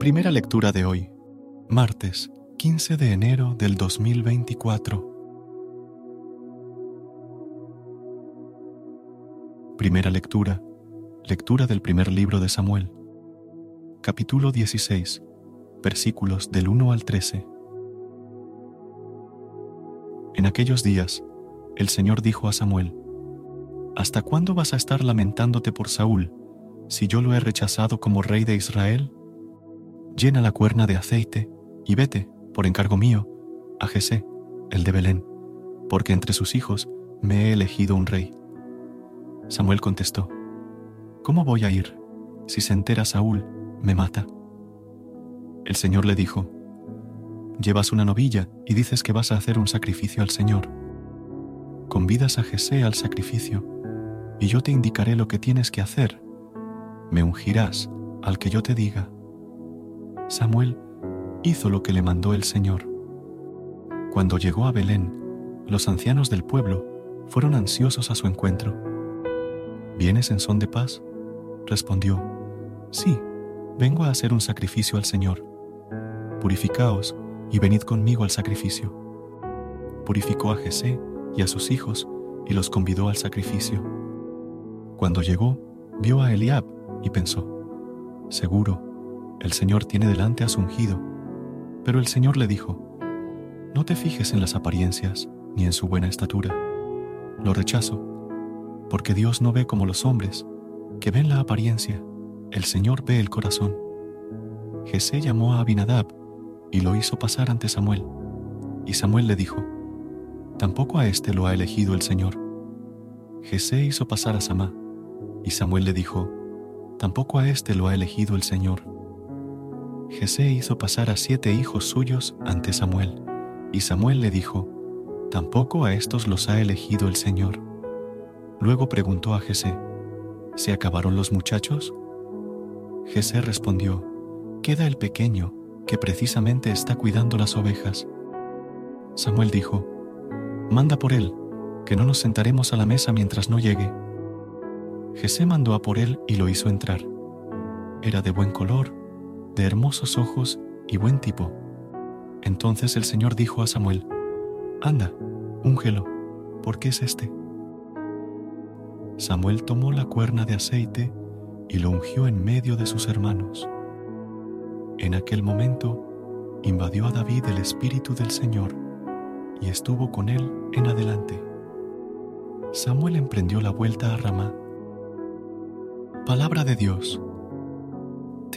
Primera lectura de hoy, martes 15 de enero del 2024. Primera lectura, lectura del primer libro de Samuel, capítulo 16, versículos del 1 al 13. En aquellos días, el Señor dijo a Samuel, ¿Hasta cuándo vas a estar lamentándote por Saúl, si yo lo he rechazado como rey de Israel? Llena la cuerna de aceite y vete, por encargo mío, a Jesé, el de Belén, porque entre sus hijos me he elegido un rey. Samuel contestó, ¿Cómo voy a ir? Si se entera Saúl, me mata. El Señor le dijo, Llevas una novilla y dices que vas a hacer un sacrificio al Señor. Convidas a Jesé al sacrificio, y yo te indicaré lo que tienes que hacer. Me ungirás al que yo te diga Samuel hizo lo que le mandó el Señor. Cuando llegó a Belén, los ancianos del pueblo fueron ansiosos a su encuentro. ¿Vienes en son de paz? Respondió, Sí, vengo a hacer un sacrificio al Señor. Purificaos y venid conmigo al sacrificio. Purificó a Jesé y a sus hijos y los convidó al sacrificio. Cuando llegó, vio a Eliab y pensó, Seguro, el Señor tiene delante a su ungido. Pero el Señor le dijo, No te fijes en las apariencias ni en su buena estatura. Lo rechazo, porque Dios no ve como los hombres, que ven la apariencia, el Señor ve el corazón. Jesé llamó a Abinadab y lo hizo pasar ante Samuel. Y Samuel le dijo, Tampoco a éste lo ha elegido el Señor. Jesé hizo pasar a Samá, y Samuel le dijo, Tampoco a éste lo ha elegido el Señor. Jesé hizo pasar a siete hijos suyos ante Samuel, y Samuel le dijo, Tampoco a estos los ha elegido el Señor. Luego preguntó a Jesé, ¿Se acabaron los muchachos? Jesé respondió, Queda el pequeño, que precisamente está cuidando las ovejas. Samuel dijo, Manda por él, que no nos sentaremos a la mesa mientras no llegue. Jesé mandó a por él y lo hizo entrar. Era de buen color, de hermosos ojos y buen tipo. Entonces el Señor dijo a Samuel, Anda, úngelo, porque es este. Samuel tomó la cuerna de aceite y lo ungió en medio de sus hermanos. En aquel momento invadió a David el Espíritu del Señor y estuvo con él en adelante. Samuel emprendió la vuelta a Ramá. Palabra de Dios.